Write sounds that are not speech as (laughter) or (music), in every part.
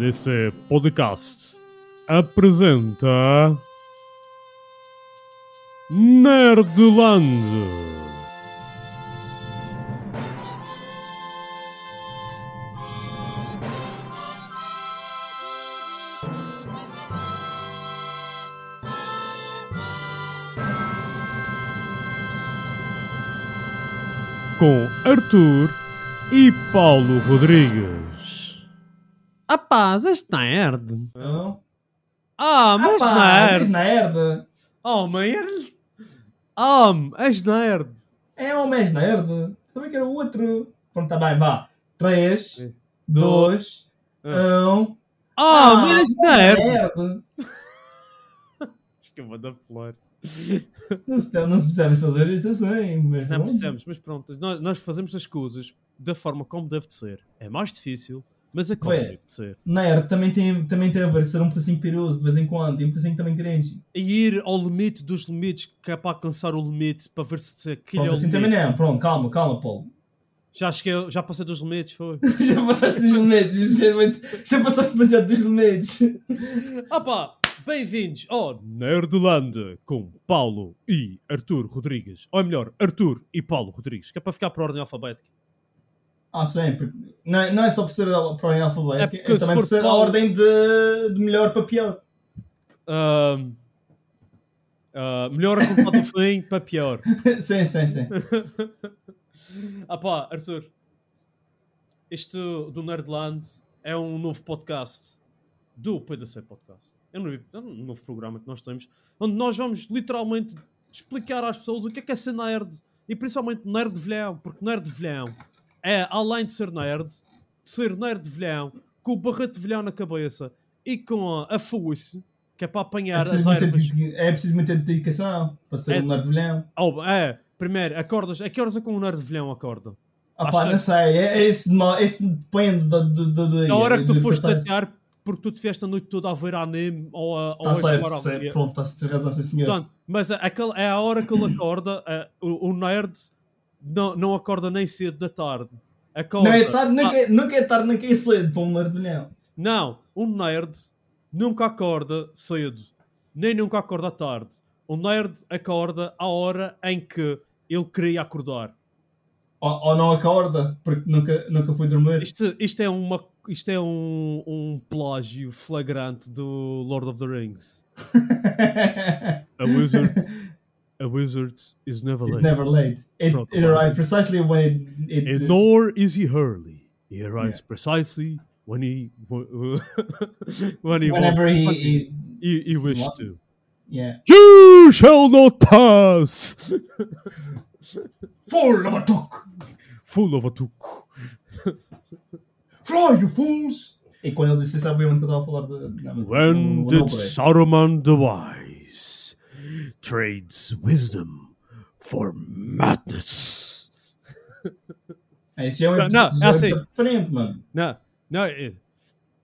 PDC Podcast apresenta Nerdland. Com Arthur e Paulo Rodrigues. Rapaz, és nerd. Não? Ah, mas Rapaz, és nerd. nerd. Oh, mãe, eres... Oh, és nerd. É homem, és nerd. Sabia que era o outro. Pronto, tá bem, vá. 3, Sim. 2, Ah. 1. Oh, mas és nerd. nerd. Acho que eu vou dar flor. Não se precisamos fazer isto assim. Mas Não pronto. precisamos, mas pronto, nós, nós fazemos as coisas da forma como deve de ser. É mais difícil, mas é como Foi. deve de ser. Nerd também tem, também tem a ver ser um pedacinho piroso de vez em quando. E um pedacinho também cringe. E ir ao limite dos limites, que é para alcançar o limite, para ver se aquilo é Pronto, o assim limite. também não. Pronto, calma, calma, Paulo. Já cheguei, já passei dos limites, foi. (laughs) Já passaste dos limites. Já, já passaste demasiado dos limites. Ah pá, bem-vindos ao Nerdland com Paulo e Arthur Rodrigues. Ou é melhor, Arthur e Paulo Rodrigues, que é para ficar por ordem alfabética. Ah, sempre. Não, é- não é só por ser a- ordem alfabética, É é, se também por ser a ordem de, de melhor para pior. Ah, melhor a do fim para pior. (laughs) sim, sim, sim. (laughs) Ah pá, Arthur, isto do Nerdland é um novo podcast do PDC Podcast. É um, novo, é um novo programa que nós temos, onde nós vamos literalmente explicar às pessoas o que é que é ser nerd e principalmente nerd velhão, porque nerd velhão é, além de ser nerd, de ser nerd de velhão, com o barrete de velhão na cabeça e com a, a foice, que é para É apanhar as preciso, muita, ervas. é preciso muita dedicação para ser É- um nerd velhão. Oh, é, primeiro, acordas, a que horas é que um nerd de velhão acorda? Ah pá, não sei, é, é esse, mo- esse depende do, do Na hora que tu foste tatear, porque tu tiveste a noite toda a ver anime ou a, ou Tá a certo, ao certo, pronto, está-se razão, sim senhor. Portanto, mas é, aquele, é a hora que ele acorda, é, o, o nerd não, não acorda nem cedo da tarde. Acorda, Não é tarde, nunca, Ah, é- nunca é tarde, nunca é cedo para um nerd velhão. não, um nerd nunca acorda cedo, nem nunca acorda à tarde. Um nerd acorda à hora em que ele queria acordar. Ou, ou não acorda, porque nunca, nunca foi dormir. Isto, isto é, uma, isto é um, um plágio flagrante do Lord of the Rings. (laughs) A wizard, a wizard is never It's late. never late. It, From- it arrived precisely when it... it And nor is he early. He arrives Yeah. precisely when he (laughs) when he whenever wants- he, when he... he, he wished What? to. Yeah. You shall not pass. Full of a talk! Full of a tuk. Fly, you fools! E quando ele disse isso, obviamente eu estava a falar de... Não, When não- não did por. Saruman the Wise trades wisdom for madness? É, Esse já é Não, episódio, é já é um assim. episódio mano. No, no. It,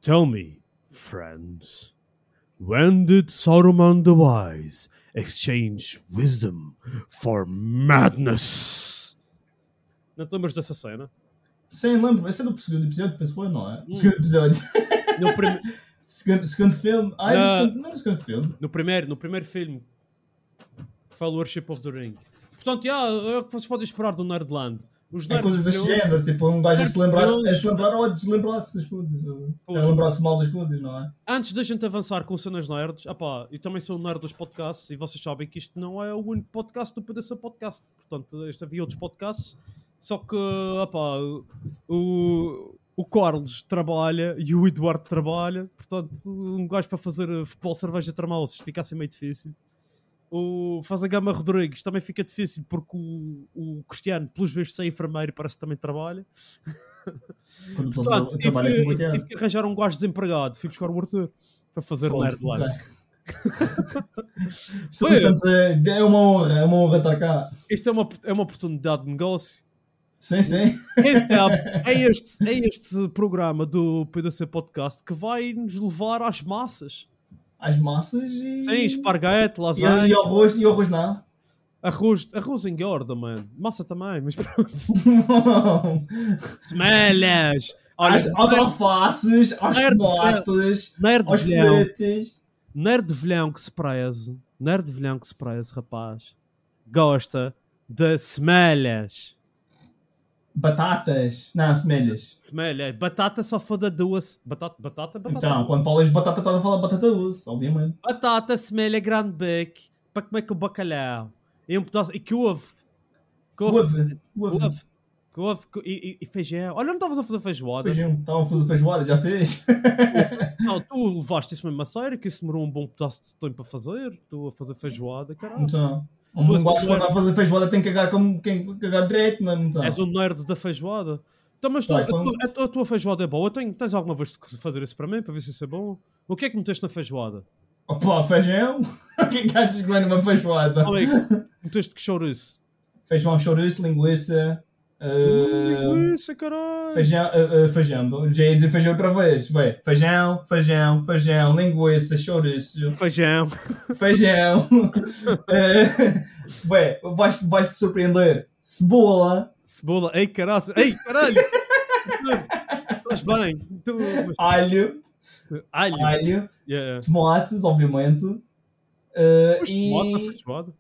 tell me, friends, when did Saruman the Wise exchange wisdom for madness? Não te lembras dessa cena? Sim, lembro. Esse é do segundo episódio, penso foi, não é? Hum. Segundo episódio. No, prim- segundo, segundo filme. Ah, é no segundo, não é no segundo filme. no primeiro, no primeiro filme, Fellowship of the Ring. Portanto, yeah, é o que vocês podem esperar do Nerdland. Os É coisas desse deviam- género, tipo, um gajo a se lembrar, a se lembrar ou a deslembrar-se das coisas. A lembrar-se mal das coisas, não é? Antes da gente avançar com cenas nerds, opá, eu também sou um nerd dos podcasts e vocês sabem que isto não é o único podcast do PDC Podcast. Portanto, este havia outros podcasts, só que opá, o, o Carlos trabalha e o Eduardo trabalha. Portanto, um gajo para fazer futebol, cerveja, tramalços fica assim meio difícil. O fazer Gama Rodrigues também fica difícil porque o, o Cristiano, pelos vistos, é enfermeiro e parece que também trabalha. Portanto, tive, o tive que arranjar um gajo desempregado. Fui buscar o Arthur para fazer nerd lá. Isto, (laughs) Foi. portanto, é é uma honra, é uma honra estar cá. Isto é uma, é uma oportunidade de negócio. Sim, sim. Quem sabe, (laughs) é este, é este programa do PDC Podcast que vai nos levar às massas. As massas e. Sim, esparguete, E, lasanha, e arroz, e arroz não. arroz, arroz engorda, mano. Massa também, mas pronto. (laughs) Semelhas! Olha, Às, aos alfaces, aos tomates, aos filetes. nerd velhão que se preze, nerd velhão que se preze, rapaz, gosta de semelhas. Batatas. Não, semelhas. Semelha, batata só foda duas. Batata, batata, batata. Então, quando falas de batata, estás a falar de batata doce, obviamente. Batata, semelha, grande beck para comer com bacalhau. E um pedaço. E couve. Couve. Couve. Couve. Couve. Couve. co- E, e- feijão. Olha, não estavas a fazer feijoada. Feijão. Estavam a fazer feijoada, já fez? (laughs) Não, tu levaste isso mesmo a sério, que isso demorou um bom pedaço de tempo a fazer. Tu a fazer feijoada, caralho. Então, um és gajo quando está a fazer feijoada tem que cagar como quem cagar direito, mano. Então. És um nerd da feijoada. Então, mas tu, Vai, a, tua, a tua- a tua feijoada é boa? Tenho, tens alguma vez de fazer isso para mim, para ver se isso é bom? O que é que meteste na feijoada? Opa, feijão? (laughs) o que é que achas que vai numa feijoada? Oh, amigo, meteste que chouriço? Feijão, chouriço, linguiça. Uh, Linguiça, caralho. feijão, uh, uh, feijão. Já ia dizer feijão outra vez. Vai. Feijão, feijão, feijão, linguiça, chouriço, Feijão. feijão. (laughs) uh, vai, vais, vais te surpreender. Cebola, Cebola. Ei, caralho. Ei, caralho. Estás bem? Tu, alho, alho. alho, Yeah. tomates, obviamente. Uh, Mas e... tomate feijoada.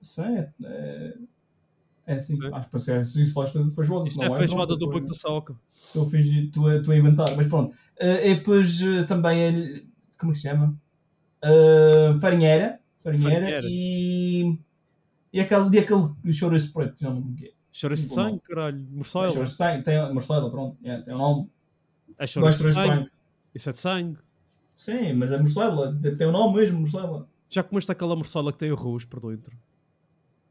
Sim, é, é assim, Sim. acho que que é, se isso faz feijoada. Isto se não é feijoada pronto, do Banco da Soca. Estou a fingir, estou a, estou a inventar, mas pronto. Eh, e depois eh, também, é- como é que se chama? Eh, farinheira, farinheira, Farinheira. e, e aquele, e aquele chouriço preto, que não lembro. Chouriço de Muito bom. sangue, caralho. Morcela. Chouriço tem, tem morcela, pronto, é, tem um nome. É chouriço de de chouriço de sangue. Isso é de sangue. Sim, mas é morcela, tem tem um nome mesmo, morcela. Já comeste aquela morcela que tem arroz por dentro?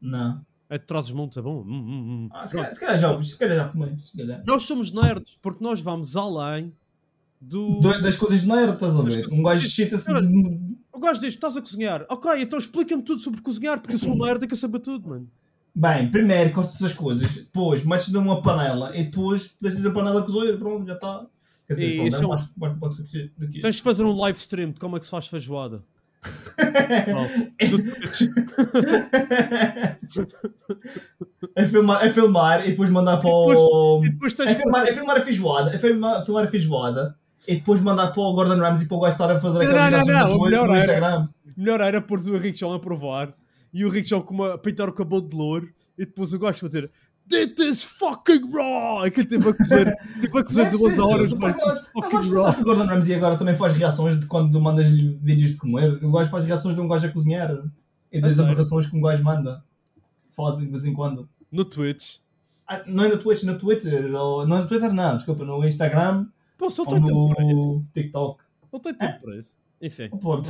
Não. É os montes, é bom. Hum, hum, hum. Ah, se, calhar, se calhar já, se calhar já comi, se calhar. Nós somos nerds porque nós vamos além do. Do- Das coisas de nerd, estás a ver? Um gajo. Cara, Eu gosto disto, estás a cozinhar. Ok, então explica-me tudo sobre cozinhar porque eu sou um nerd e quero saber tudo, mano. Bem, primeiro cortas as coisas, depois metes numa panela e depois deixas a panela cozer, pronto, já está. Quer dizer, pronto, é é um- mais, mais, pode ser daqui. Tens de fazer um live stream de como é que se faz feijoada. (laughs) Oh. (laughs) é, filmar, é filmar e depois mandar para depois- o. E depois tens É de filmar, é filmar a feijoada, é filmar, filmar a feijoada e depois mandar para o Gordon Ramsay para o gajo estar a fazer Não, aquela não, não, no, o melhor no era- Instagram. Melhor era pôr o Henrique João a provar e o Henrique João com uma, a pintar o cabelo de louro e depois o gajo fazer This is fucking raw! Aquele teve a cozer, (laughs) teve a cozer Não é duas horas, depois mas this is Mas fucking acho raw. que o Gordon Ramsay agora também faz reações de quando mandas-lhe vídeos de comer. O gajo faz reações de um gajo a cozinhar e das aberrações que um gajo manda. Fazem de vez em quando. No Twitch. Ah, não é no Twitch, no Twitter. Ou, não é no Twitter, não, desculpa, no Instagram Pô, só tem tempo para isso. TikTok. Não tem tempo para isso. Enfim. Pô,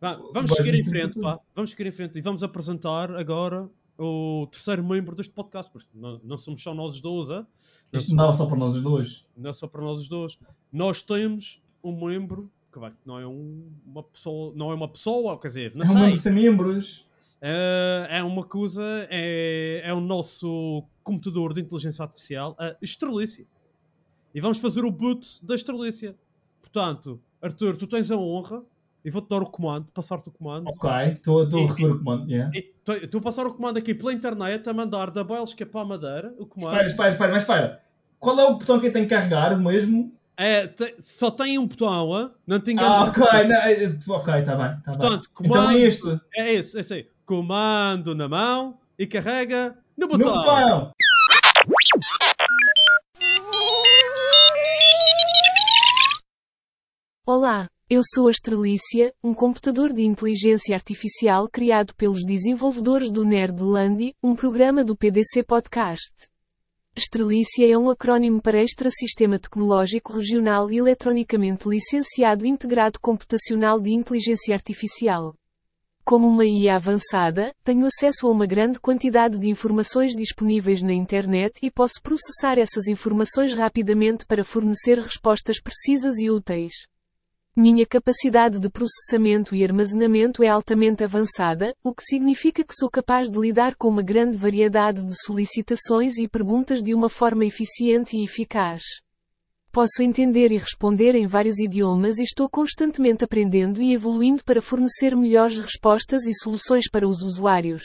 Vá, vamos seguir em frente, pá. Vamos seguir em frente e vamos apresentar agora o terceiro membro deste podcast. Porque não, não somos só nós os dois, é? Não, isto não dava só para nós os dois. não é só para nós os dois. Nós temos um membro que vai, não é um- uma pessoa, não é uma pessoa, quer dizer, não É um sei. membro sem membros. É, é uma coisa, é, é o nosso computador de inteligência artificial, a Estrelícia. E vamos fazer o boot da Estrelícia. Portanto, Arthur, tu tens a honra e vou-te dar o comando, passar-te o comando. Ok, estou a receber o comando. Yeah. Estou a passar o comando aqui pela internet a mandar da Bélgica para a Madeira. O comando Espera, espera, espera, mas espera. Qual é o botão que eu tenho que carregar mesmo? é, te- só tem um botão, não te Ah, ok, não, é- ok, está bem. Tá Portanto, bem. Então comando- é este. É esse, é esse aí. Comando na mão e carrega no No botão. botão! Olá, eu sou a Estrelícia, um computador de inteligência artificial criado pelos desenvolvedores do Nerdlandy, um programa do PDC Podcast. Estrelícia é um acrónimo para Extra Sistema Tecnológico Regional e Eletronicamente Licenciado Integrado Computacional de Inteligência Artificial. Como uma IA avançada, tenho acesso a uma grande quantidade de informações disponíveis na internet e posso processar essas informações rapidamente para fornecer respostas precisas e úteis. Minha capacidade de processamento e armazenamento é altamente avançada, o que significa que sou capaz de lidar com uma grande variedade de solicitações e perguntas de uma forma eficiente e eficaz. Posso entender e responder em vários idiomas e estou constantemente aprendendo e evoluindo para fornecer melhores respostas e soluções para os usuários.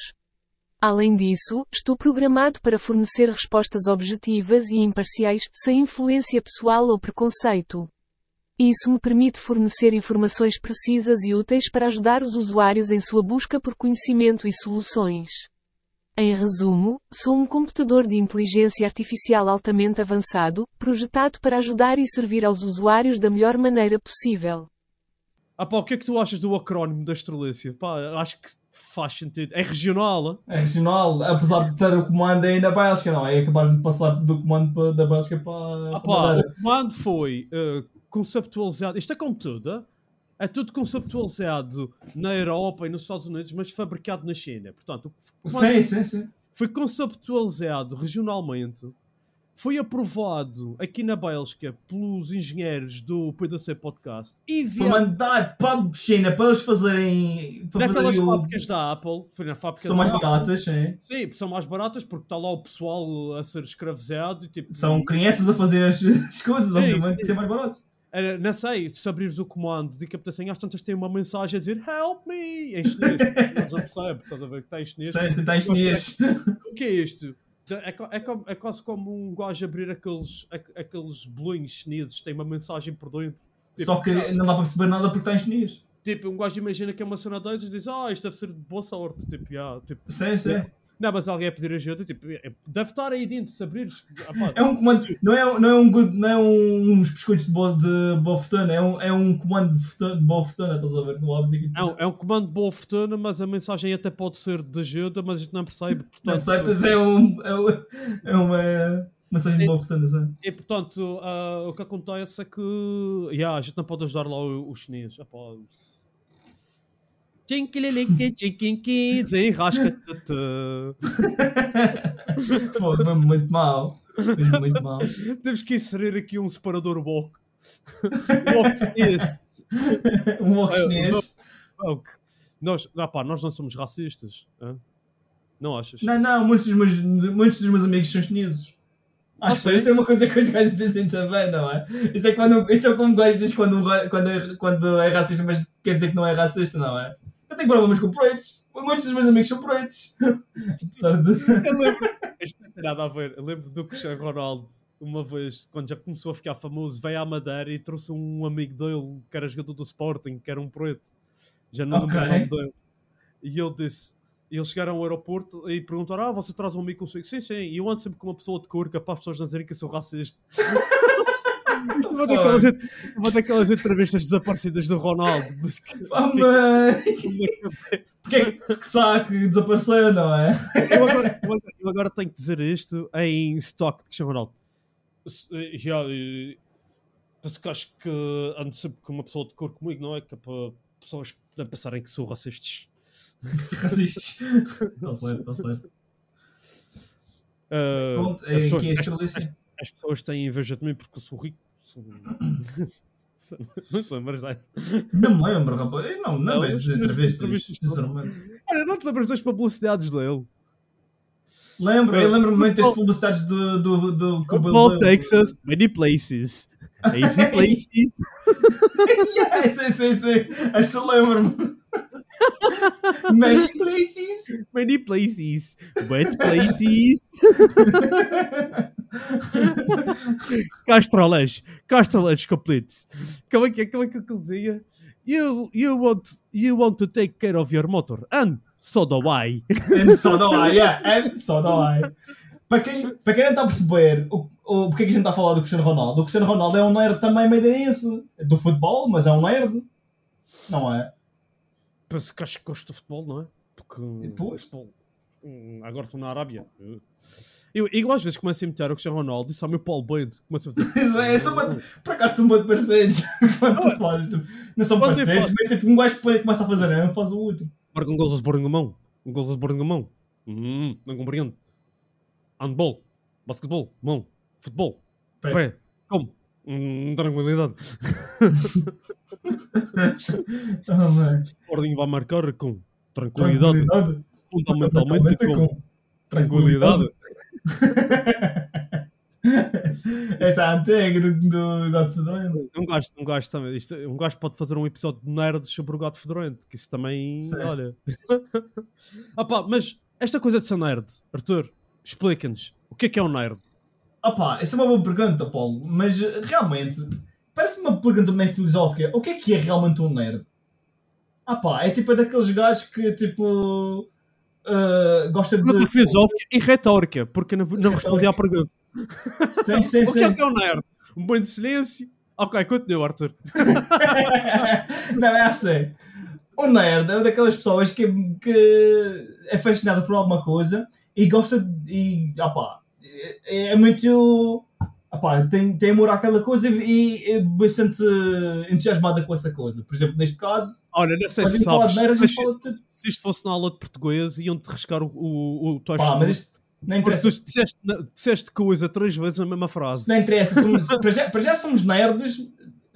Além disso, estou programado para fornecer respostas objetivas e imparciais, sem influência pessoal ou preconceito. Isso me permite fornecer informações precisas e úteis para ajudar os usuários em sua busca por conhecimento e soluções. Em resumo, sou um computador de inteligência artificial altamente avançado, projetado para ajudar e servir aos usuários da melhor maneira possível. Ah pá, o que é que tu achas do acrónimo da Estrelícia? Pá, acho que faz sentido. É regional, É regional, apesar de ter o comando aí na Bélgica, não é? É capaz de passar do comando da Bélgica para, Ah para pá, Madeira. o comando foi eh, conceptualizado. Isto é como tudo? É tudo conceptualizado na Europa e nos Estados Unidos, mas fabricado na China. Portanto, Sim, sim, sim. foi conceptualizado regionalmente, foi aprovado aqui na Bélgica pelos engenheiros do PDC Podcast e Foi enviado mandado para a China para eles fazerem. Para naquelas fazerem o... fábricas da Apple. Foi na fábrica São mais Apple. baratas, sim. Sim, são mais baratas porque está lá o pessoal a ser escravizado e tipo. São crianças a fazer as, as coisas, Sim, obviamente, sim. ser mais barato. Era, não sei, se abrires o comando de captação, às tantas tem uma mensagem a dizer Help me! Em chinês. Eles não percebem, estás a ver que está em chinês. Sim, sim, está em chinês. O que é isto? É, co- é, co- é quase como um gajo abrir aqueles, aqu- aqueles bolinhos chineses, tem uma mensagem por dentro. Tipo, Só que não dá para perceber nada porque está em chinês. Tipo, um gajo imagina que é uma cena dessas e diz, ah, isto deve ser de boa sorte. Tipo, yeah, tipo, Sim, sim. Não, mas alguém a pedir ajuda, tipo, é- deve estar aí dentro, se abrires. ah, É um comando, não é, não é, um, good, não é um, uns biscoitos de boa, de boa fortuna, é um, é um comando de, fortuna, de boa fortuna, estás a ver? Não dizer que É um, comando de boa fortuna, mas a mensagem até pode ser de ajuda, mas a gente não percebe. Portanto, Não sei, mas é, um, é, um, é uma mensagem de boa fortuna, sabe? E portanto, ah, o que acontece é que yeah, a gente não pode ajudar lá o- os chineses. Ah, tchinquinqui, desenrasca-te. (laughs) Foi mesmo muito mal. Mesmo muito mal. Temos que inserir aqui um separador woke. woke chinês. Um walk É, chinês. Nós, ah, pá, nós não somos racistas. hã? Não achas? Não, não, muitos dos meus, muitos dos meus amigos são chineses. Ah, Acho que isso é uma coisa que os gajos dizem também, não é? Isto é, quando, isto é como o gajo diz quando, quando, é, quando é racista, mas quer dizer que não é racista, não é? Eu tenho problemas com pretos. Muitos dos meus amigos são pretos. (laughs) Apesar de. Eu lembro, isto não tem nada a ver. Eu lembro do Cristiano Ronaldo, uma vez, quando já começou a ficar famoso, veio à Madeira e trouxe um amigo dele que era jogador do Sporting, que era um preto. Já não lembro o nome dele. E ele disse. Eles chegaram ao aeroporto e perguntaram: Ah, você traz um amigo consigo? Sim, sim. E eu ando sempre com uma pessoa de cor, que é para as pessoas não dizerem que eu sou racista. Isto é uma daquelas, uma daquelas entrevistas desaparecidas do Ronaldo. mas que- Ah, mãe! fica na cabeça. Que, que saco, desapareceu, não é? eu, agora, eu agora- eu agora tenho que dizer isto em stock de Cristiano Ronaldo. Já, Penso que acho que ando sempre com uma pessoa de cor comigo, não é? Que é para pessoas não pensarem que sou racistas. Racistas. Está certo, está certo. Eh, Pronto, as, é pessoas, a as- Estrelícia. as pessoas têm inveja de mim porque eu sou rico. Não te lembras disso? Não me lembro, rapaz. Eu Não, não, Não, as entrevistas. sinceramente. Olha, não te lembras das publicidades dele? Lembro, eu lembro-me muito das publicidades do, do, do Football dele. Texas, many places. Easy (laughs) places. (laughs) yeah, sim, sim, sim. Essa lembro-me. (laughs) Many places. Many places. Wet places. (laughs) Castrolas. Castrolas completes. Como é que, como é que ele dizia? You, you, want, you want to take care of your motor. And so do I. (laughs) And so do I, yeah. And so do I. Para quem, para quem não está a perceber o, o, porque é que a gente está a falar do Cristiano Ronaldo, o Cristiano Ronaldo é um nerd também madeirense. Do futebol, mas é um nerd. Não é? Penso que acho que gosto de futebol, não é? Porque Pois. futebol. hum, Agora estou na Arábia. Eu, eu às vezes começo a imitar o Cristiano Ronaldo e só o meu Paulo Bento. Começo a dizer. (laughs) Isso é, são uma- por acaso são muito parceiros. (laughs) Quando tu fazes, tipo, não são parceiros, mas tipo, um gajo depois começa a fazer um, faz o outro. Marca um gol de Borgamão. Um gol de Borgamão. Hum, não compreendo. Handball. Basquetebol. Mão. Futebol. Pé. Pé. Como? Hum, tranquilidade. Mano. Sporting vai marcar com tranquilidade. Tranquilidade. Fundamentalmente com tranquilidade. (laughs) Essa é a antiga do, do Fedorento. Um gajo, um gajo também. Isto, um gajo pode fazer um episódio de nerds sobre o gato fedorento. Que isso também. Sim. Olha. (laughs) ah pá, mas esta coisa de ser nerd, Arthur, explica-nos. O que é que é um nerd? Ah pá, essa é uma boa pergunta, Paulo. Mas eh, realmente, parece uma pergunta meio filosófica. O que é que é realmente um nerd? Ah pá, é tipo daqueles gajos que tipo. eh, gosta de. Pergunta filosófica e retórica, porque não, não respondi à pergunta. Sim, sim, O que é que é um nerd? Um banho de silêncio? Ok, continua, Arthur. (laughs) não, é assim. O nerd é uma daquelas pessoas que, que é fascinada por alguma coisa e gosta de. E, opá, é, é muito. Tem, tem amor àquela coisa e é bastante entusiasmada com essa coisa. Por exemplo, neste caso, Olha, não sei a se sabes, a fala de. se isto fosse na aula de português, iam-te riscar o, o, o teu Pá, mas isto não interessa. tu disseste, disseste coisa três vezes na mesma frase. Não interessa. Somos, para, já, para já somos nerds,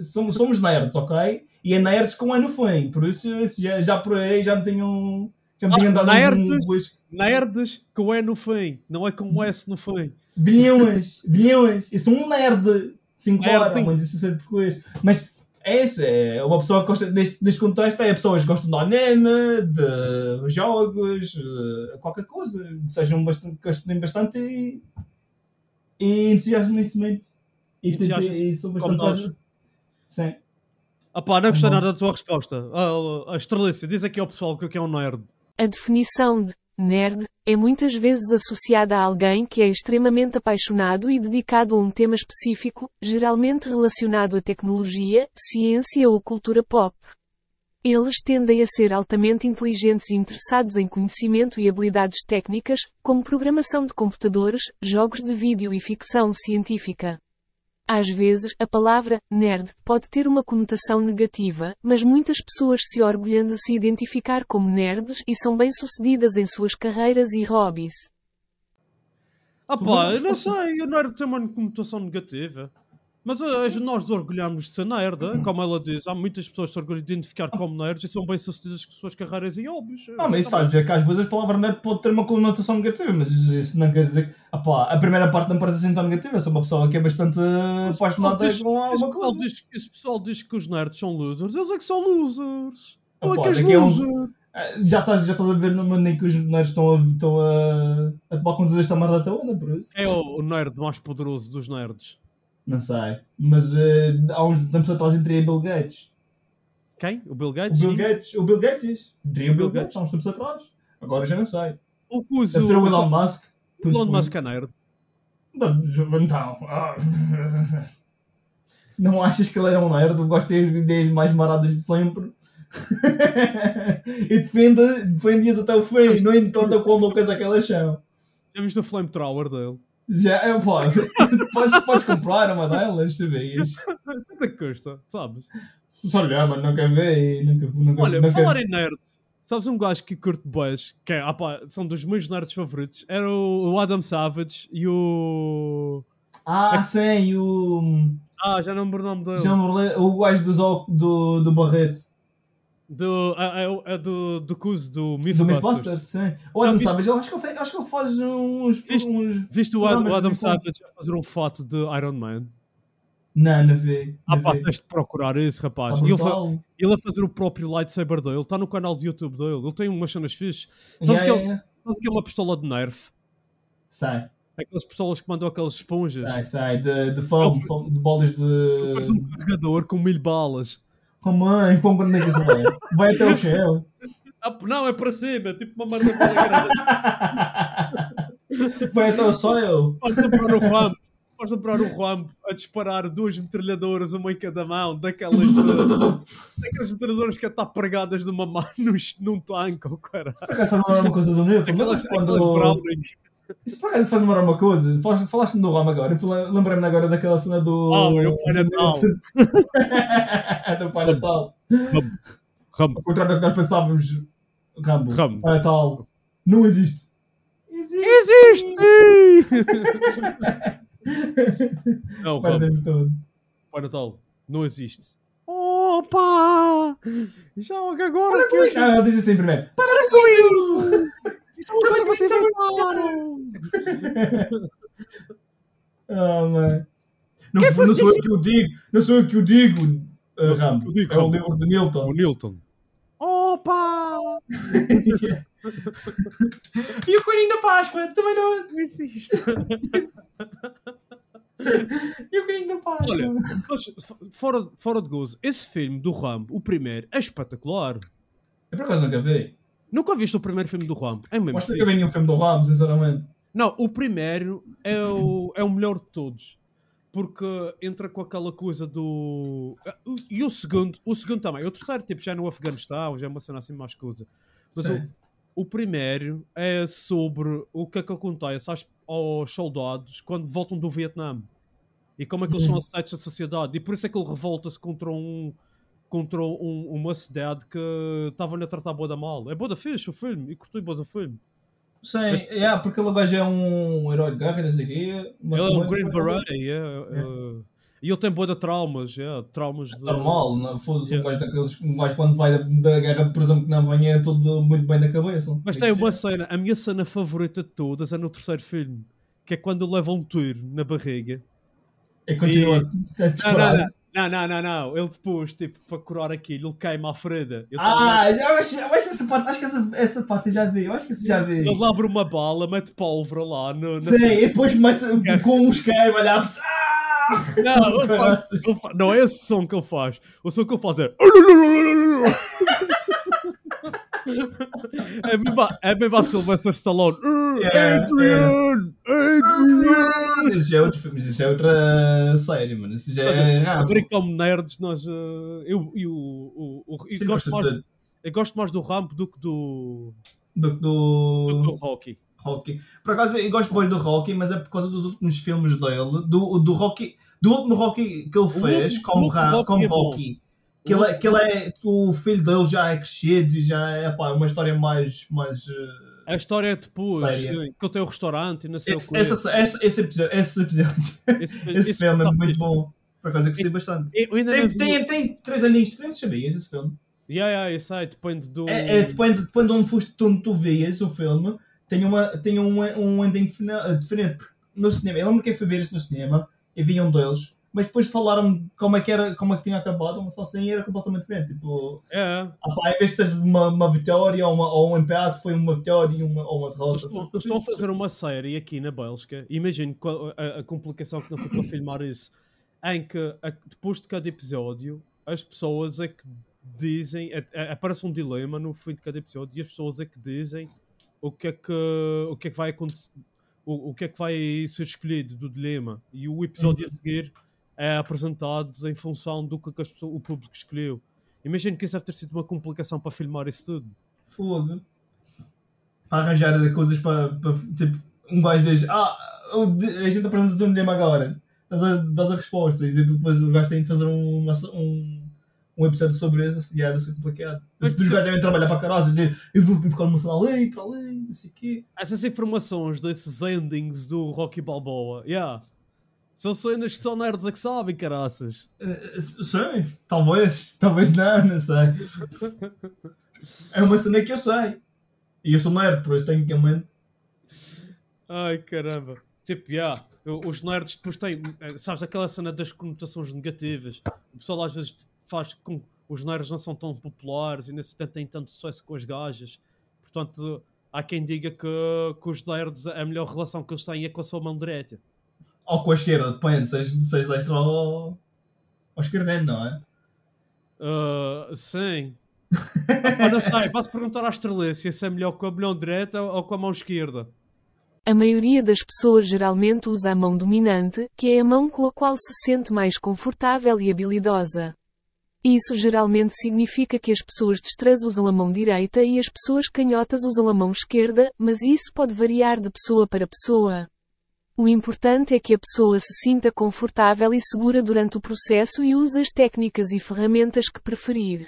somos, somos nerds, ok? E é nerds com E no fim. Por isso, já, já por aí já me tenham. Me Ah, nerds? um, Nerds com E no fim, não é com S no fim. bilhões, bilhões. Eu sou um nerd. Sim, claro, Nerd. mas isso é português. Mas é isso, é uma pessoa que gosta deste, deste contexto, é pessoas que gostam de anime, de jogos, eh, qualquer coisa, que sejam bastante, que gostem bastante e, e entusiasmem-se muito. E, Entusiasmam-se e são bastante. Sim. Ah pá, não gostei nada da tua resposta. Ah, a Estrelícia, diz aqui ao pessoal o que é um nerd. A definição de nerd é muitas vezes associada a alguém que é extremamente apaixonado e dedicado a um tema específico, geralmente relacionado à tecnologia, ciência ou cultura pop. Eles tendem a ser altamente inteligentes e interessados em conhecimento e habilidades técnicas, como programação de computadores, jogos de vídeo e ficção científica. Às vezes, a palavra nerd pode ter uma conotação negativa, mas muitas pessoas se orgulham de se identificar como nerds e são bem-sucedidas em suas carreiras e hobbies. Ah pá, eu não sei, o nerd tem uma conotação negativa. Mas ah, nós nos orgulhamos de ser nerd, ah, como ela diz. Há muitas pessoas que se orgulham de identificar como nerds e são bem-sucedidas com suas carreiras e hobbies. Ah, mas isso está a dizer que às vezes a palavra nerd pode ter uma conotação negativa, mas isso não quer dizer que. Ah, pá, a primeira parte não parece assim tão negativa. Eu sou uma pessoa que é bastante apaixonada com alguma coisa. diz- Esse pessoal diz que os nerds são losers. Eles é que são losers. Tu é Opa, que és um- loser. Ah, Já estás, já estás a ver no momento em que os nerds estão a, estão a, a tomar conta desta merda toda, por isso. É o, o nerd mais poderoso dos nerds. Não sei. Mas eh, há uns tempos atrás entrei Bill Gates. Quem? O Bill O Gates? Bill Gates, o Bill Gates. Entrei o Bill Gates há uns tempos atrás. Agora já não sei. O que usa Deve ser o Elon Musk. Pois Elon. Musk é nerd. Não, Então. ah. Não achas que ele era um nerd? Gosta das ideias mais maradas de sempre. (laughs) e defende, defende-as até o fim. Não importa quão loucas aquelas são. Já viste o flamethrower dele? Já, é, pá, (laughs) podes, podes comprar uma delas, sabias? Quanto é que custa? Sabes? Só olhar, mas nunca vi. Nunca, nunca, Olha, nunca... falar em nerd. Sabes um gajo que curte boys, que é, ah pá, são dos meus nerds favoritos, era o Adam Savage e o... Ah, sim, o. Ah, já não me lembro o nome dele. Já me lembro, o gajo dos, ó- do, do Barreto. Do, é, é, é do, do Cus, do Do Mythbusters. Mythbusters, sim. O Adam viste- Savage, eu acho que ele, tem, acho que ele faz uns. Viste- uns Viste o, Ad- o Adam quando. Savage a fazer um fato de Iron Man? Não, não vi. Ah pá, tens de procurar isso, rapaz. E ele, fa- ele a fazer o próprio lightsaber dele, está no canal de YouTube dele, ele tem umas cenas fixe. Sabes Yeah, que ele- yeah, yeah. Sabes o que é uma pistola de Nerf? Sai, Aquelas pistolas que mandam aquelas esponjas. sai, sai. De, de foam, Ele- de bolas de. Faz um carregador com mil balas. Oh mãe, pão quando é que isso vai? Vai até o céu. Ah, não, é para cima, é tipo uma merda para grande. (laughs) Vai até o céu. Vais comprar o Rambo. Vais comprar o Rambo a disparar duas metralhadoras, uma em cada mão, daquelas de, daquelas metralhadoras que estão pregadas numa mão (laughs) num, num tanque, ou cara. Por acaso não é uma coisa do Newton, Aquelas, mas quando. aquelas Browning. Isso por acaso faz lembrar uma coisa. Falaste- Falaste-me do Rama agora. Eu Lembrei-me agora daquela cena do. Ah, o Pai Natal. (laughs) do Pai Natal. Rambo. Ao contrário do que nós pensávamos, Rambo. Rambo. Pai Natal. Não existe. Existe! Existe! (laughs) Não, Pai Rambo. Todo. Pai Natal. Não existe. Opa! Joga agora que eu Ah, ele diz assim primeiro. Para com isso! Isso é uma coisa que vocês (laughs) Ah, mano. Não, não sou eu que o digo. Não sou eu que o digo, uh, eu Rambo. digo, é o livro de Newton. O Newton. Opa! (laughs) E o Coelhinho da Páscoa, também não. Não existe. (laughs) E o Coelhinho da Páscoa. Olha, mas, fora, fora de gozo, esse filme do Rambo, o primeiro, é espetacular. Eu por acaso nunca vi. Nunca viste o primeiro filme do Rambo? É mesmo fixe. nunca vi nenhum filme do Ramos, sinceramente. Não, o primeiro é o, é o melhor de todos. Porque entra com aquela coisa do. O- E o segundo, o segundo também. O terceiro, tipo, já é no Afeganistão, já é uma cena assim mais coisa. Mas o, Sim. o primeiro é sobre o que é que acontece aos, aos soldados quando voltam do Vietnã. E como é que eles são Hum. aceitos na sociedade. E por isso é que ele revolta-se contra um. Contra um- uma cidade que estavam a tratar boa da mal. É boa da fixe o filme. E curti boa da filme. Sim, Mas- yeah, porque ele gajo é um herói de guerra, não sei quê. Ele é um também- Green Beret, yeah, uh, e ele tem boa de traumas, yeah, traumas de... Normal, não? foda-se, um Yeah. gajo daqueles. Um gajo quando vai da, da guerra, presumo que não venha tudo muito bem da cabeça. Mas tem uma cena, a minha cena favorita de todas é no terceiro filme, que é quando leva um tiro na barriga. E continua a Não, não, não, não, não. Ele depois, tipo, para curar aquilo, ele queima a ferida. Ele, Ah, acho, eu acho essa parte, acho que essa, essa parte eu já vi, eu acho que isso já vi. ele abre uma bala, mete pólvora lá no, na Sim, e depois mete (laughs) com um isqueiro, olha, ah! Não, (laughs) ele faz, ele não é esse som que ele faz. O som que ele faz é. (laughs) É mesmo, a- é mesmo a Sylvester Stallone. Yeah, Adrian! Adrian! Isso já é outro filme, isso já é outra série, mano. Isso já é A raro. ver como nerds, nós. eh, eu eu, o, eu gosto, mais, eu gosto mais do Ramp do que do, Do, que do do Rocky. Rocky. Por acaso eu gosto mais do Rocky, mas é por causa dos últimos filmes dele. Do, do Rocky. Do último Rocky que ele fez como, como é. Rocky. Que ele, é- que ele é. O filho dele já é crescido e já é pá, uma história mais. mais eh, A história é depois, Séria. eh, que ele tem o restaurante e não sei o esse, que. essa, esse, esse episódio, esse, episódio, esse, esse filme é tá muito fixe. bom. Por acaso eu gostei bastante. Eu não Tem, tem, tem três aninhos diferentes, sabias esse filme? Yeah, yeah, isso aí depende do. É, é, depende, depende de onde foste, de onde tu vias o filme, tem, uma, tem um, um ending fina- diferente. Porque No cinema, eu lembro que eu fui ver isso no cinema e vi um deles, mas depois falaram como é que, era, como é que tinha acabado, mas só assim era completamente diferente. Tipo, É, ah, pá, em vez de teres uma, uma vitória ou, uma, ou um empate, foi uma vitória e uma, ou uma derrota. Estão, Foi- estão a fazer uma série aqui na Bélgica. Imagino a, a complicação que não foi para filmar isso. Em que a- depois de cada episódio, as pessoas é que dizem. é- é- aparece um dilema no fim de cada episódio e as pessoas é que dizem o que é que, o que, é que vai acontecer. O, o que é que vai ser escolhido do dilema. E o episódio a seguir é apresentado em função do que, que as pessoas- o público escolheu. Imagino que isso deve ter sido uma complicação para filmar isso tudo. Fogo. Para arranjar coisas para, para tipo, um gajo diz, ah, a gente apresenta um dilema agora. Dás a, dás a resposta e tipo, depois o gajo tem de fazer um, um, um episódio sobre isso e é deve ser complicado. Mas os gajos devem trabalhar para caralho, dizer, eu vou buscar uma cena ali, para ali, não sei o quê. essas informações desses endings do Rocky Balboa, yeah. São cenas que só nerds é que sabem, caraças. Eh, Sei, talvez, talvez não, não sei. É uma cena que eu sei. E eu sou nerd, por isso tecnicamente. Ai, caramba. Tipo, yeah. Os nerds depois têm, eh, sabes, aquela cena das conotações negativas. O pessoal às vezes faz com os nerds não são tão populares e nesse tempo têm tanto sucesso com as gajas. Portanto, há quem diga que, que os nerds, a melhor relação que eles têm é com a sua mão direita. Ou com a esquerda, depende, se és, se és destro ou, ou esquerdeno, não é? Ah, sim. Ah, não sei, vai-se perguntar à estrelícia se é melhor com a mão direita ou com a mão esquerda. A maioria das pessoas geralmente usa a mão dominante, que é a mão com a qual se sente mais confortável e habilidosa. Isso geralmente significa que as pessoas destras usam a mão direita e as pessoas canhotas usam a mão esquerda, mas isso pode variar de pessoa para pessoa. O importante é que a pessoa se sinta confortável e segura durante o processo e use as técnicas e ferramentas que preferir.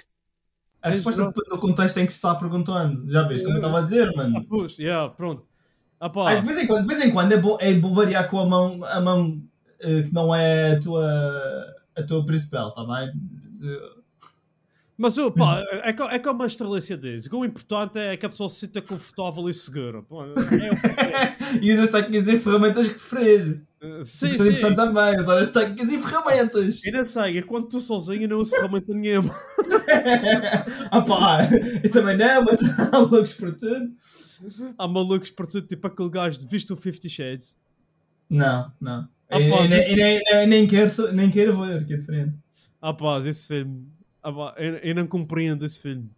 A resposta depende do contexto em que se está perguntando. Já vês, como eu estava a dizer, mano. (laughs) puxa, yeah, pronto. Ah, de, vez em quando, de vez em quando é bom, é bom variar com a mão, a mão eh, que não é a tua, a tua principal, tá bem? Mas oh, pá, é, co- é como a estrelância diz. O importante é que a pessoa se sinta confortável e segura. Pô, é o é. (laughs) E usa as técnicas e ferramentas que preferir. Eh, Sim, é importante também, usar as técnicas e ferramentas. Eu não sei, é quando estou sozinho não uso ferramenta nenhuma. (laughs) ah pá, eu também não, mas (laughs) há loucos por tudo. Há malucos por tudo, tipo aquele gajo de visto o 50 Shades. Não, não. Ah, pá, nem- isso- eu nem- eu nem quero nem quero ver, que é diferente. Ah pá, esse filme. Ah, eu, eu não compreendo esse filme.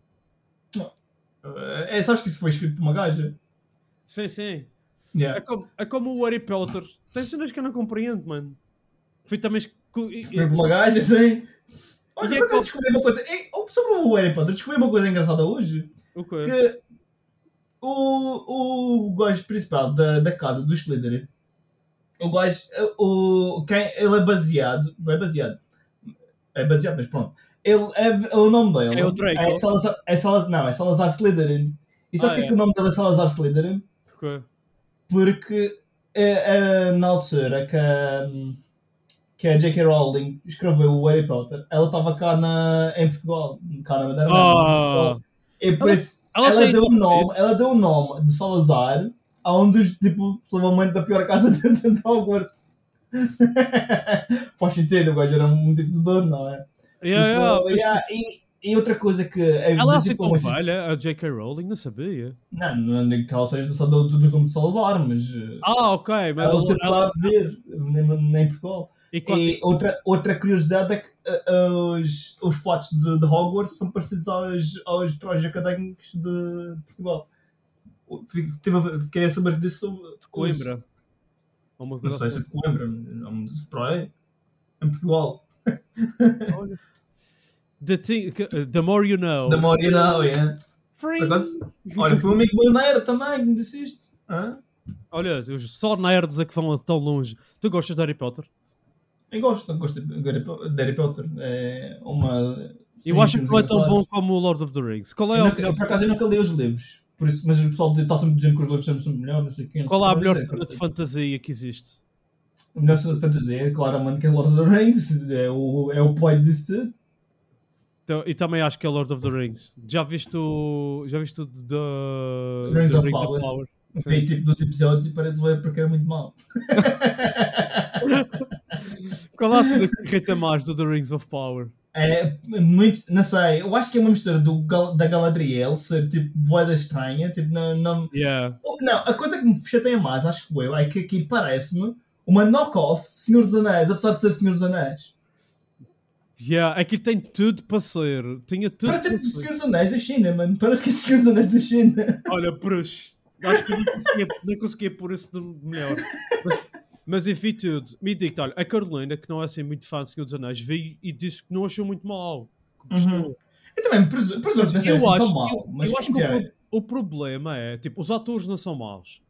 É, sabes que isso foi escrito por uma gaja? Sim, sim. É Yeah. como, é como o Harry Potter. Tem cenas que eu não compreendo, mano. Fui também. Escrito por uma gaja, assim. Olha, é por acaso descobri uma coisa. Ei, oh, sobre o Harry Potter, descobri uma coisa engraçada hoje. O quê? Que o, o gajo principal da, da casa do Slytherin, o gajo, o, quem, ele é baseado, não é baseado, é baseado, mas pronto. Ele é, o nome dele É o Draco. é Salazar, é Salazar, não, é Salazar Slytherin. E sabe Ah, porquê é. que o nome dele é Salazar Slytherin? Porquê? Porque é, é, na altura que, a- que a J.K. Rowling escreveu o Harry Potter, ela estava cá na, em Portugal, cá na Madeira. Ah. E por Ela- isso, ela ela, deu o nome nome, ela deu o nome de Salazar a um dos, tipo, provavelmente da pior casa (laughs) de, de Hogwarts. (laughs) Faz sentido, o gajo era um ditador, não é? Yeah, yeah, mas yeah, E, e outra coisa que... É, Ela é assim velha, a J.K. Rowling, não sabia. Não, não digo que ela seja do, do, do, dos nomes de Salazar, mas... eh, Ah, ok, mas ela ela, teve ela- lá a ver, nem, nem em Portugal. e E outra, outra curiosidade é que uh, os, os fatos de, de Hogwarts são parecidos aos, aos trajes académicos de Portugal. Fiquei- tive a ver- Fiquei a saber disso. de Coimbra. Uma Não sei se é assim. de Coimbra, não de praia. Em Portugal. Olha. (laughs) The, thing, que- the more you know. Moria não, é. Por Freeze. acaso, olha, foi um amigo meu na era também que me disse isto. Hã? Olha, só nerds é que vão tão longe. Tu gostas de Harry Potter? Eu gosto, eu gosto de Harry Potter. É uma. Eu acho que não é tão bom como o Lord of the Rings. Qual é, Eu a melhor, por acaso eu nunca li os livros. Por isso, mas o pessoal está sempre dizendo que os livros são melhores, não sei não qual é a melhor cena de fantasia que existe? A melhor cena de fantasia, claramente, que é Lord of the Rings. É o, é o point disso tudo. Então, e também acho que é Lord of the Rings. Já viste o. Já viste o The, Rings the of Rings Power. of Power? Vi tipo dos episódios e parei de ver porque era muito mal. (laughs) Qual é a cena que irrita mais do The Rings of Power? É muito, não sei, eu acho que é uma mistura do, da Galadriel ser tipo boeda estranha, tipo, não, não, Yeah. Não, a coisa que me chateia mais, acho que eu, é que aquilo parece-me uma knock-off de Senhor dos Anéis, apesar de ser Senhor dos Anéis. Yeah, aquilo tem tudo para ser. Tinha tudo Parece para tipo ser. Senhor dos Anéis da China, mano. Parece que é Senhor dos Anéis da China. Olha, bruxo. Acho que eu nem conseguia, nem conseguia pôr isso de melhor. Mas, mas enfim, tudo. Me diga olha, a Carolina, que não é assim muito fã de Senhor dos Anéis, veio e disse que não achou muito mal. Uhum. Eu também presumo que não eu assim acho, tão mal. eu, Mas eu acho que o, é. o problema é, tipo, os atores não são maus.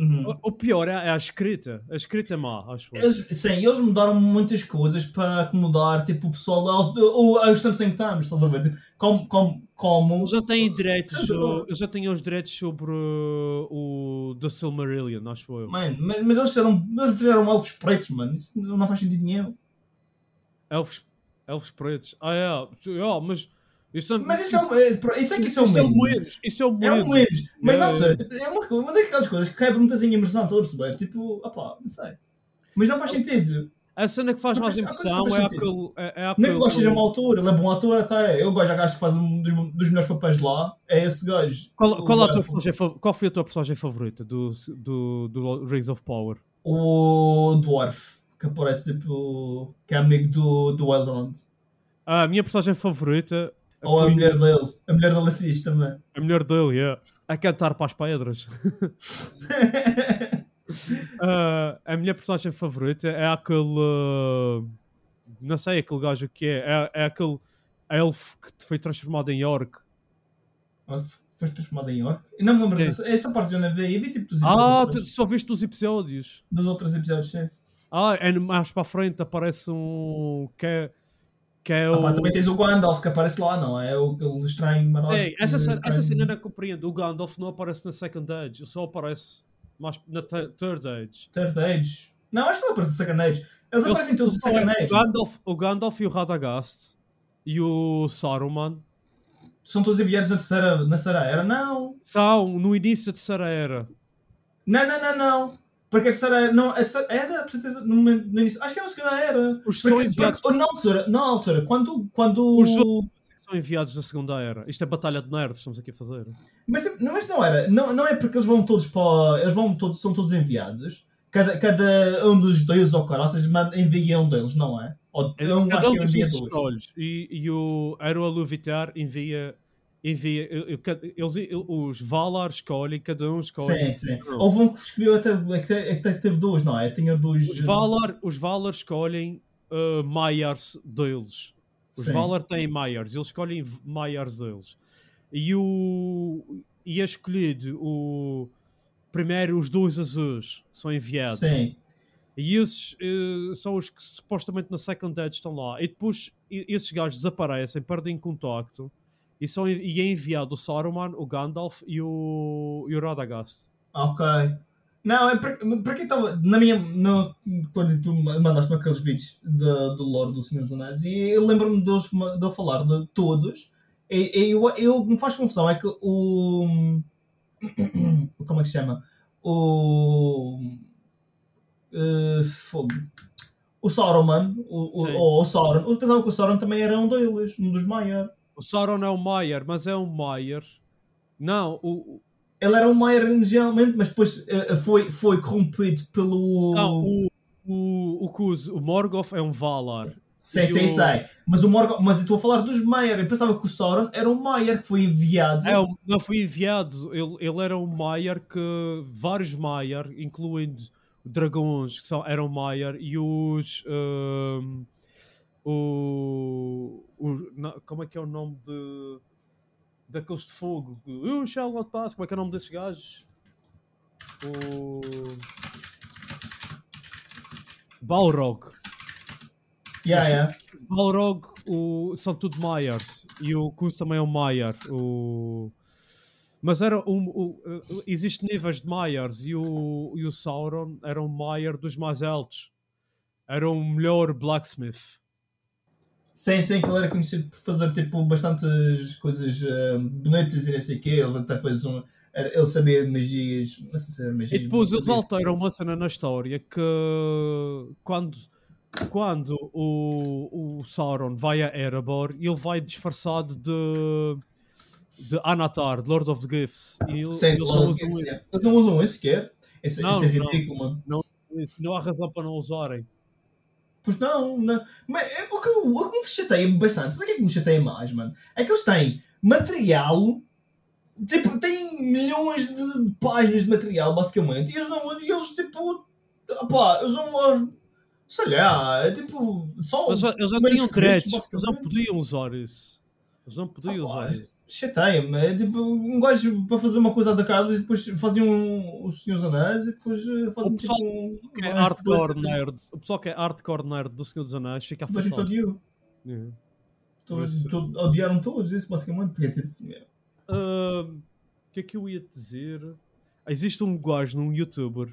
Uhum. O, pior é, a escrita. A escrita é má, acho. Eles, sim, eles mudaram muitas coisas para acomodar tipo, o pessoal ou aos tempos em que estamos, estás a ver? Tipo, como, como, como Eles já têm direitos, eles já têm os direitos sobre o The Silmarillion, acho eu. Mano, mas, mas eles fizeram, eles fizeram elfos pretos, mano. Isso não faz sentido nenhum. Elfos, elfos pretos. Ah, é. Yeah, mas isso, Mas isso é, um- é, isso é que isso é o isso é o mínimo. menos. Isso é É um menos. menos. Mas Yeah, não, yeah. tipo, é uma, uma daquelas coisas que quebra muita assim imersão, estás a perceber? Tipo, opá, não sei. Mas não faz sentido. A cena que faz mais impressão é aquele. É, é Nem que aquele o gajo seja mau ator, ele é bom ator até. Eu gosto, acho que faz um dos, dos melhores papéis de lá. É esse gajo. qual, qual, é a tua qual foi a tua personagem favorita do, do, do Rings of Power? O Dwarf, que aparece tipo. que é amigo do, do Elrond. A minha personagem favorita. Ou a mulher dele. A mulher dele é fixe também. a mulher dele, yeah. A cantar para as pedras. (laughs) Ah, a minha personagem favorita é aquele. ah, não sei aquele gajo que é. É, é aquele elfo que foi transformado em orc. Ah, Foi transformado em orc. Eu não me lembro Sim. dessa. Essa parte eu não vi. Eu vi tipo dos Ah, tu só viste os episódios. dos outros episódios, sim. Ah, é mais para a frente aparece um. que é. Que é Ah, o. pá, também tens o Gandalf que aparece lá, não é? O, o estranho maroto. Essa, que essa cena não compreendo. O Gandalf não aparece na Second Age, só aparece mais na Third Age. Third Age. Não, acho que não aparece no Second Age. Eles Eles- aparecem todos é Second o, Age. Gandalf, o Gandalf e o Radagast e o Saruman São todos enviados na terceira, na terceira era? Não. são no início da terceira era. Não, não, não, não. Porque a terceira era. Não, a terceira era no, momento- no início. Acho que era na segunda era. Os Porque, são enviados- porque- na altura, na altura, quando. quando Os são enviados da segunda era. Isto é batalha de nerds, estamos aqui a fazer. Mas, não, mas não era. Não, não é porque eles vão todos para. Eles vão todos, são todos enviados. Cada, cada um dos deuses ou manda- envia um deles, não é? Ou É, um, Cada acho um que dos dois. E, e o Aeroaluvitar envia. Envia eles, os Valar escolhem, cada um escolhe. Sim, sim. Houve um que escolheu até, até, até que teve dois, não é? Tinha dois. Os Valar, os Valar escolhem uh, Maiars deles. Os Sim. Valar têm Maiars, eles escolhem Maiars deles. E o. E é escolhido o. Primeiro os dois azuis são enviados. Sim. E esses eh, são os que supostamente na Second Edge estão lá. E depois esses gajos desaparecem, perdem contacto. E, são, e é enviado o Saruman, o Gandalf e o, e o Radagast. Ok. Não, é porque, porque estava na minha. No, quando tu mandaste-me aqueles vídeos de- do lore do Senhor dos Anéis e eu lembro-me deles de eu falar de todos. E, eu, eu me faz confusão é que o. (coughs) Como é que se chama? O. eh, fogo. O Sauron, o, o, ou o Sauron, eu pensava que o Sauron também era um deles, um dos Maiar. O Sauron é um Maiar, mas é um Maiar. Não, o, Ele era um Maiar inicialmente, mas depois eh, foi, foi corrompido pelo. não, o, o, o, Kuz, o Morgoth é um Valar. Sei, sei, o- sei. Mas, o Morgoth, mas eu estou a falar dos Maiar. Eu pensava que o Sauron era um Maiar que foi enviado. É, não foi enviado. Ele, ele era um Maiar que. Vários Maiar, incluindo dragões que são, eram Maiar e os. ehm, o, o- como é que é o nome de. daqueles de fogo? O Shall Not Pass. Como é que é o nome desses gajos? O. Balrog. Yeah, yeah. Balrog o, são tudo Maiars e o Kuz também é um Maiar. O... Mas era um, o, uh, existe níveis de Maiars e o, e o Sauron era um Maiar dos mais altos. Era um melhor blacksmith. Sim, sim, que ele era conhecido por fazer tipo bastantes coisas eh, bonitas e não sei o quê. Ele até fez um. ele sabia magias. Não sei se era magia. E depois eles alteram uma cena na história que quando, quando o, o Sauron vai a Erebor, ele vai disfarçado de, de Anatar, de Lord of the Gifts. E ele- Sim, eles não usam esse isso. é. Eles não usam isso sequer. Isso, Não, isso é não. ridículo, mano. Isso, Não há razão para não usarem. Pois não, não. Mas é, o que, o que me chateia bastante, sabe o que é que me chateia mais, mano? É que eles têm material, tipo, têm milhões de páginas de material, basicamente, e eles não, e eles, tipo, opá, eles não, sei lá, é tipo, só Mas já- eles já tinham créditos, eles não basicamente. podiam usar isso. Eles não podiam Ah, usar isso. Chateia-me, é tipo, um gajo para fazer uma coisa da casa e depois faziam um, os Senhores Anéis e depois eh, fazem O pessoal tipo um... Que é hardcore nerd. O pessoal que é hardcore nerd do Senhor dos Anéis fica Mas eu afastado. odiou. Yeah. Todos- Isso. todos- Odiaram todos isso, basicamente, porque tipo... Ah, O que é que eu ia dizer? Existe um gajo num youtuber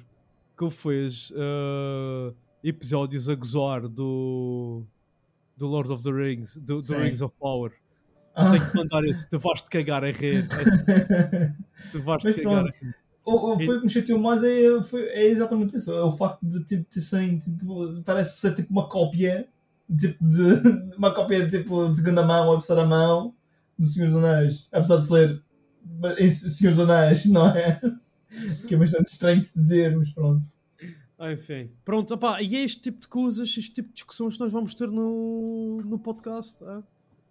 que fez ah, episódios a gozar do, do Lord of the Rings, do, do. Rings of Power. Ah. Tenho que mandar isso. Tu vais-te cagar a rir. (laughs) Tu vais-te cagar a rir. O, o, foi o que me chateou mais é, foi, é exatamente isso. É o facto de tipo, ter serem, tipo, parece ser tipo uma cópia, tipo, de, (laughs) uma cópia tipo, de segunda mão ou de terceira mão do Senhor dos Anéis. Apesar de ser em Senhor dos Anéis, não é? (laughs) Que é bastante estranho de se dizer, mas pronto. Ah, Enfim, pronto, opá, e é este tipo de coisas, este tipo de discussões que nós vamos ter no, no podcast. É,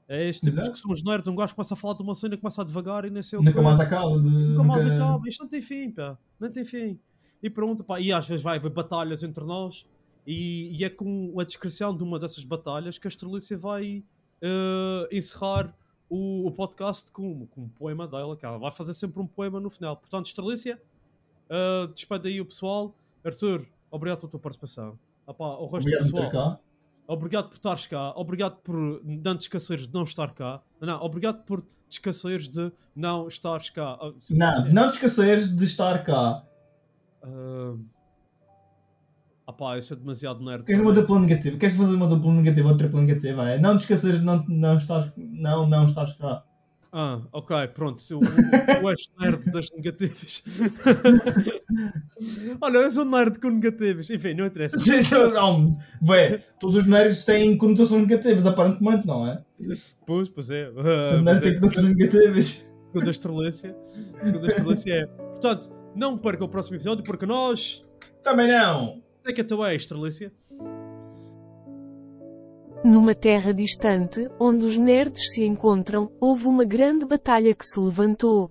é este tipo Exato. de discussões nerds. Um gajo começa a falar de uma cena, começa a devagar e nem sei o Nunca quê. mais acaba de. Nunca mais acaba. Isto não tem fim, pá. Não tem fim. E pronto, pá. E às vezes vai haver batalhas entre nós e, e é com a descrição de uma dessas batalhas que a Astrolícia vai, eh, encerrar o, o podcast com, com um poema dela, que ela vai fazer sempre um poema no final. Portanto, Estrelícia, uh, despede aí o pessoal. Arthur, obrigado pela tua participação. Opá, o resto Obrigado do pessoal, cá. Obrigado por estares cá, obrigado por não te esqueceres de não estar cá. Não, obrigado por te esqueceres de não estares cá. Ah, Não, não te esqueceres de estar cá. Ah, opá, isso é demasiado nerd. Queres uma dupla negativa? Queres fazer uma dupla negativa ou tripla negativa? É, não te esqueceres de não, não, estás, não, não estás cá. Ah, ok, pronto. O, o, o és nerd das negativas. (laughs) Olha, és um nerd com negativas. Enfim, não interessa. não, véi, todos os nerds têm conotações negativas, aparentemente, não é? Pois, pois é. Os nerds pois têm é. conotações negativas. Segundo a estrelância. Segundo a estrelância é. Portanto, não perca o próximo episódio, porque nós. Também não. Take it away, estrelância. Numa terra distante, onde os nerds se encontram, houve uma grande batalha que se levantou.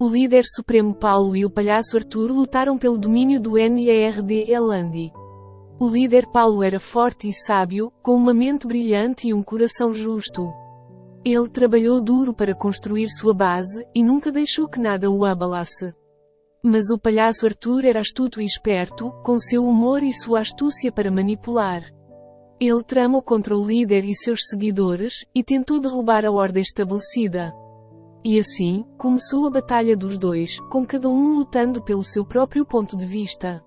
O líder supremo Paulo e o palhaço Arthur lutaram pelo domínio do NERD Elandi. O líder Paulo era forte e sábio, com uma mente brilhante e um coração justo. Ele trabalhou duro para construir sua base, e nunca deixou que nada o abalasse. Mas o palhaço Arthur era astuto e esperto, com seu humor e sua astúcia para manipular. Ele tramou contra o líder e seus seguidores, e tentou derrubar a ordem estabelecida. E assim, começou a batalha dos dois, com cada um lutando pelo seu próprio ponto de vista.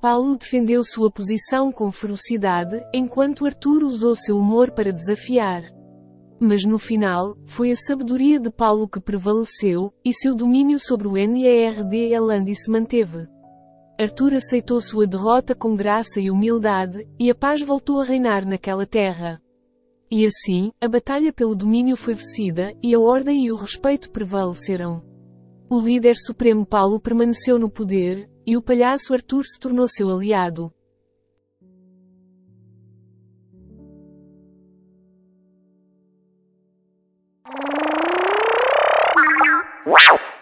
Paulo defendeu sua posição com ferocidade, enquanto Arthur usou seu humor para desafiar. Mas no final, foi a sabedoria de Paulo que prevaleceu, e seu domínio sobre o NERD Elandi se manteve. Arthur aceitou sua derrota com graça e humildade, e a paz voltou a reinar naquela terra. E assim, a batalha pelo domínio foi vencida, e a ordem e o respeito prevaleceram. O líder supremo Paulo permaneceu no poder, e o palhaço Arthur se tornou seu aliado. Wow.